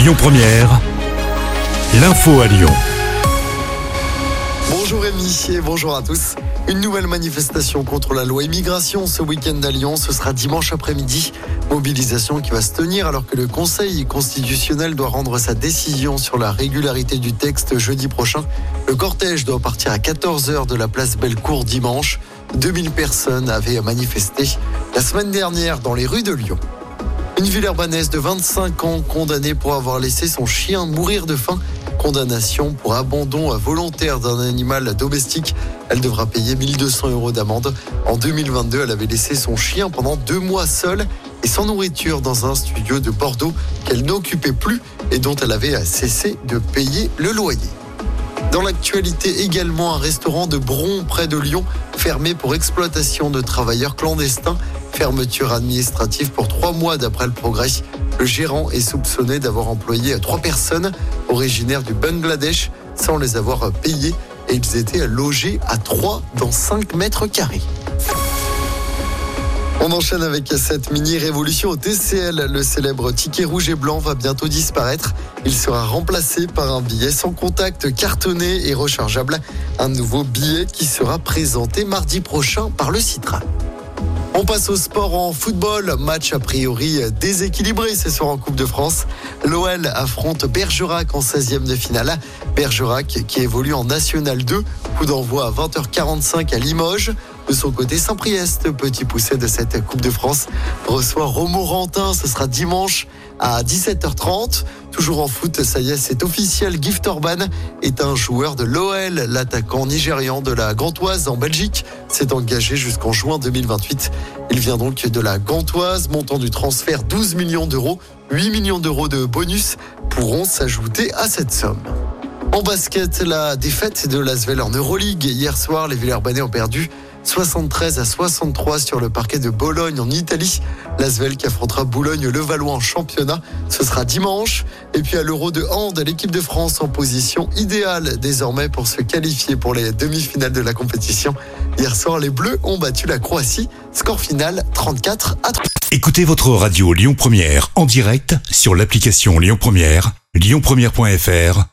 Lyon Première, l'info à Lyon. Bonjour Rémi et bonjour à tous. Une nouvelle manifestation contre la loi immigration ce week-end à Lyon. Ce sera dimanche après-midi. Mobilisation qui va se tenir alors que le Conseil constitutionnel doit rendre sa décision sur la régularité du texte jeudi prochain. Le cortège doit partir à 14h de la place Bellecour dimanche. 2000 personnes avaient manifesté la semaine dernière dans les rues de Lyon. Une Villeurbannaise de 25 ans condamnée pour avoir laissé son chien mourir de faim. Condamnation pour abandon volontaire d'un animal domestique. Elle devra payer 1200 euros d'amende. En 2022, elle avait laissé son chien pendant deux mois seul et sans nourriture dans un studio de Bordeaux qu'elle n'occupait plus et dont elle avait cessé de payer le loyer. Dans l'actualité également, un restaurant de Bron près de Lyon fermé pour exploitation de travailleurs clandestins. Fermeture administrative pour trois mois d'après le progrès. Le gérant est soupçonné d'avoir employé trois personnes originaires du Bangladesh sans les avoir payées et ils étaient logés à trois dans 5 mètres carrés. On enchaîne avec cette mini révolution au TCL. Le célèbre ticket rouge et blanc va bientôt disparaître. Il sera remplacé par un billet sans contact cartonné et rechargeable. Un nouveau billet qui sera présenté mardi prochain par le Citra. On passe au sport en football. Match a priori déséquilibré ce soir en Coupe de France. L'OL affronte Bergerac en 16e de finale. Bergerac qui évolue en National 2. Coup d'envoi à 20h45 à Limoges. De son côté, Saint-Priest, petit poussé de cette Coupe de France, reçoit Romorantin. Ce sera dimanche à 17h30. Toujours en foot, ça y est, c'est officiel. Gift Orban est un joueur de l'OL. L'attaquant nigérian de la Gantoise en Belgique s'est engagé jusqu'en juin 2028. Il vient donc de la Gantoise, montant du transfert 12 millions d'euros. 8 millions d'euros de bonus pourront s'ajouter à cette somme. En basket, la défaite de l'Asvel en Euroleague. Hier soir, les Villers-Banais ont perdu 73 à 63 sur le parquet de Bologne en Italie. L'Asvel qui affrontera Boulogne-le-Valois en championnat. Ce sera dimanche. Et puis à l'Euro de hand, l'équipe de France en position idéale désormais pour se qualifier pour les demi-finales de la compétition. Hier soir, les Bleus ont battu la Croatie. Score final 34 à 3. Écoutez votre radio Lyon Première en direct sur l'application Lyon Première, lyonpremière.fr